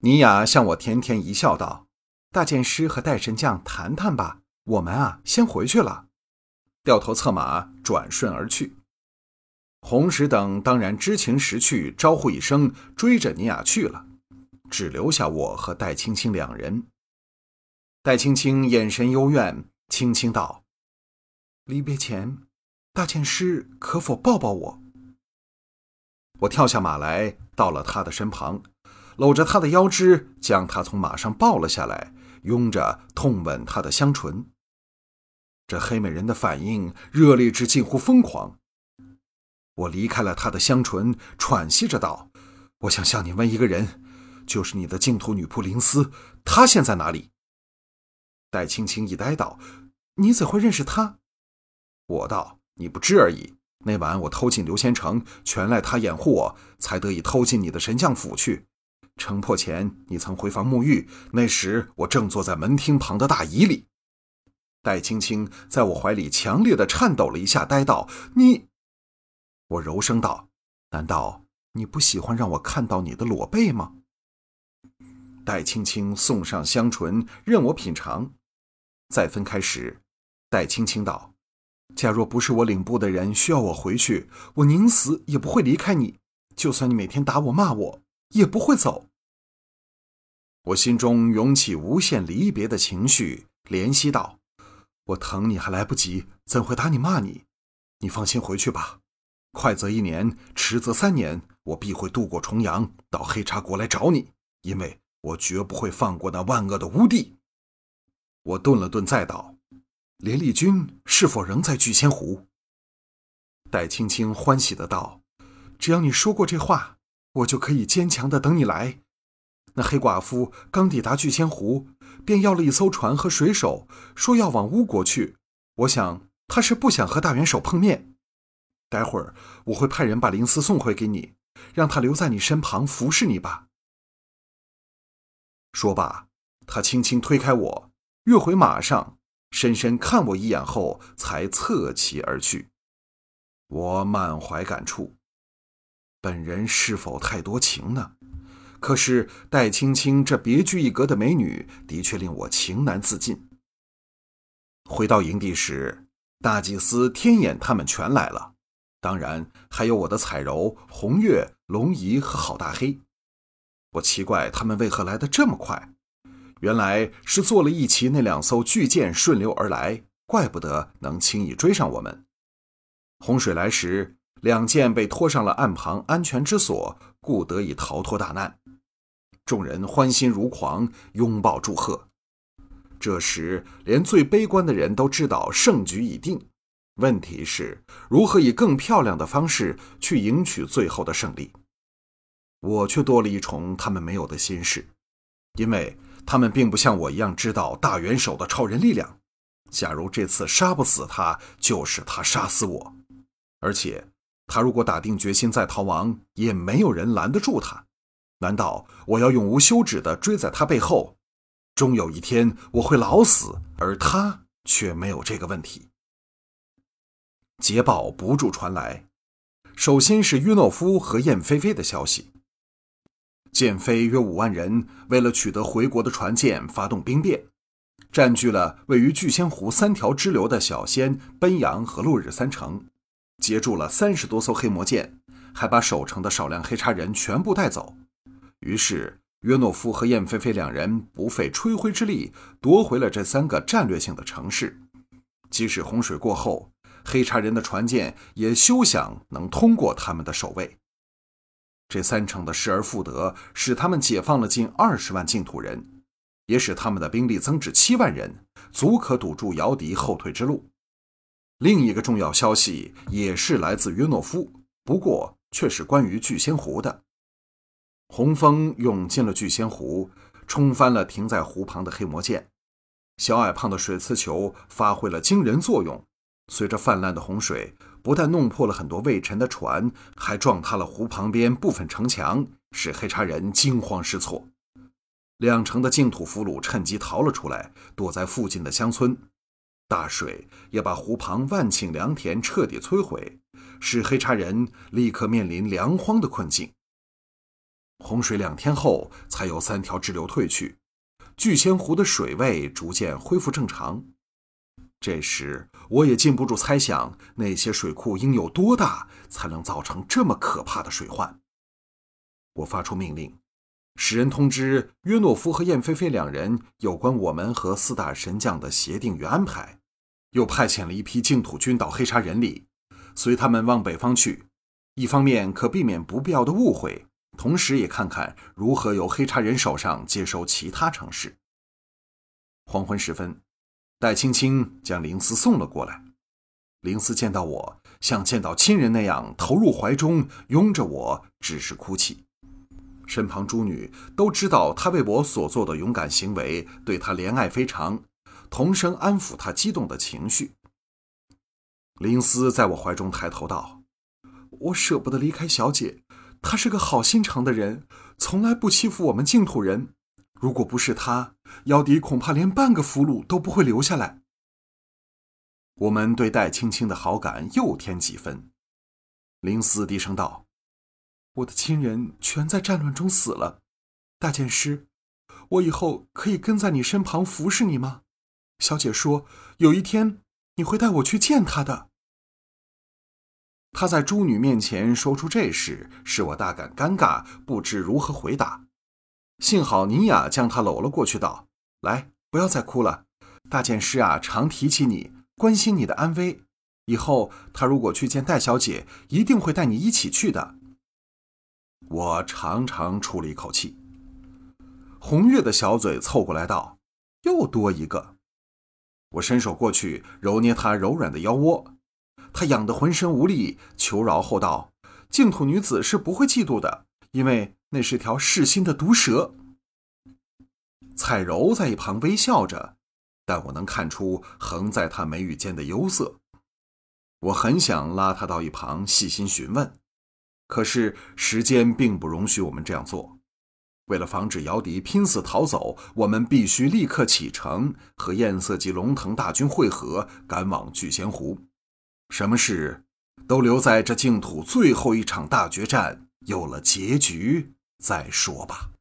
尼雅向我甜甜一笑，道：“大剑师和戴神将谈谈吧，我们啊，先回去了。”掉头策马，转瞬而去。红石等当然知情识趣，招呼一声，追着尼雅去了，只留下我和戴青青两人。戴青青眼神幽怨，轻轻道：“离别前，大剑师可否抱抱我？”我跳下马来，到了他的身旁，搂着他的腰肢，将他从马上抱了下来，拥着痛吻他的香唇。这黑美人的反应热烈至近乎疯狂。我离开了他的香唇，喘息着道：“我想向你问一个人，就是你的净土女仆灵思，她现在哪里？”戴青青一呆道：“你怎会认识她？”我道：“你不知而已。那晚我偷进刘仙城，全赖他掩护我，才得以偷进你的神将府去。城破前，你曾回房沐浴，那时我正坐在门厅旁的大椅里。”戴青青在我怀里强烈的颤抖了一下，呆道：“你。”我柔声道：“难道你不喜欢让我看到你的裸背吗？”戴青青送上香唇，任我品尝。再分开时，戴青青道：“假若不是我领部的人需要我回去，我宁死也不会离开你。就算你每天打我骂我，也不会走。”我心中涌起无限离别的情绪，怜惜道。我疼你还来不及，怎会打你骂你？你放心回去吧。快则一年，迟则三年，我必会渡过重洋，到黑茶国来找你，因为我绝不会放过那万恶的乌帝。我顿了顿，再道：“连丽君是否仍在聚仙湖？”戴青青欢喜的道：“只要你说过这话，我就可以坚强的等你来。”那黑寡妇刚抵达聚仙湖，便要了一艘船和水手，说要往乌国去。我想他是不想和大元首碰面。待会儿我会派人把灵思送回给你，让他留在你身旁服侍你吧。说罢，他轻轻推开我，跃回马上，深深看我一眼后，才侧骑而去。我满怀感触，本人是否太多情呢？可是戴青青这别具一格的美女，的确令我情难自禁。回到营地时，大祭司天眼他们全来了，当然还有我的彩柔、红月、龙姨和郝大黑。我奇怪他们为何来得这么快，原来是坐了一骑那两艘巨舰顺流而来，怪不得能轻易追上我们。洪水来时，两舰被拖上了岸旁安全之所，故得以逃脱大难。众人欢欣如狂，拥抱祝贺。这时，连最悲观的人都知道胜局已定。问题是如何以更漂亮的方式去赢取最后的胜利？我却多了一重他们没有的心事，因为他们并不像我一样知道大元首的超人力量。假如这次杀不死他，就是他杀死我。而且，他如果打定决心再逃亡，也没有人拦得住他。难道我要永无休止地追在他背后？终有一天我会老死，而他却没有这个问题。捷报不住传来，首先是约诺夫和燕飞飞的消息。建飞约五万人，为了取得回国的船舰，发动兵变，占据了位于聚仙湖三条支流的小仙、奔阳和落日三城，截住了三十多艘黑魔舰，还把守城的少量黑叉人全部带走。于是，约诺夫和燕飞飞两人不费吹灰之力夺回了这三个战略性的城市。即使洪水过后，黑茶人的船舰也休想能通过他们的守卫。这三城的失而复得，使他们解放了近二十万净土人，也使他们的兵力增至七万人，足可堵住姚笛后退之路。另一个重要消息也是来自约诺夫，不过却是关于聚仙湖的。洪峰涌进了聚仙湖，冲翻了停在湖旁的黑魔剑。小矮胖的水刺球发挥了惊人作用，随着泛滥的洪水，不但弄破了很多未沉的船，还撞塌了湖旁边部分城墙，使黑茶人惊慌失措。两城的净土俘虏趁机逃了出来，躲在附近的乡村。大水也把湖旁万顷良田彻底摧毁，使黑茶人立刻面临粮荒的困境。洪水两天后才有三条支流退去，聚仙湖的水位逐渐恢复正常。这时，我也禁不住猜想，那些水库应有多大，才能造成这么可怕的水患？我发出命令，使人通知约诺夫和燕菲菲两人有关我们和四大神将的协定与安排，又派遣了一批净土军到黑沙人里，随他们往北方去。一方面可避免不必要的误会，同时也看看如何由黑茶人手上接收其他城市。黄昏时分。戴青青将灵思送了过来，灵思见到我，像见到亲人那样投入怀中，拥着我，只是哭泣。身旁诸女都知道他为我所做的勇敢行为，对他怜爱非常，同声安抚他激动的情绪。林思在我怀中抬头道：“我舍不得离开小姐，她是个好心肠的人，从来不欺负我们净土人。”如果不是她，姚迪恐怕连半个俘虏都不会留下来。我们对戴青青的好感又添几分。林思低声道：“我的亲人全在战乱中死了，大剑师，我以后可以跟在你身旁服侍你吗？小姐说有一天你会带我去见他的。”他在诸女面前说出这事，使我大感尴尬，不知如何回答。幸好尼雅将他搂了过去，道：“来，不要再哭了。大剑师啊，常提起你，关心你的安危。以后他如果去见戴小姐，一定会带你一起去的。”我长长出了一口气。红月的小嘴凑过来道：“又多一个。”我伸手过去揉捏她柔软的腰窝，她痒得浑身无力，求饶后道：“净土女子是不会嫉妒的，因为……”那是条噬心的毒蛇。彩柔在一旁微笑着，但我能看出横在她眉宇间的忧色。我很想拉她到一旁细心询问，可是时间并不容许我们这样做。为了防止姚笛拼死逃走，我们必须立刻启程，和艳色及龙腾大军汇合，赶往聚仙湖。什么事都留在这净土最后一场大决战有了结局。再说吧。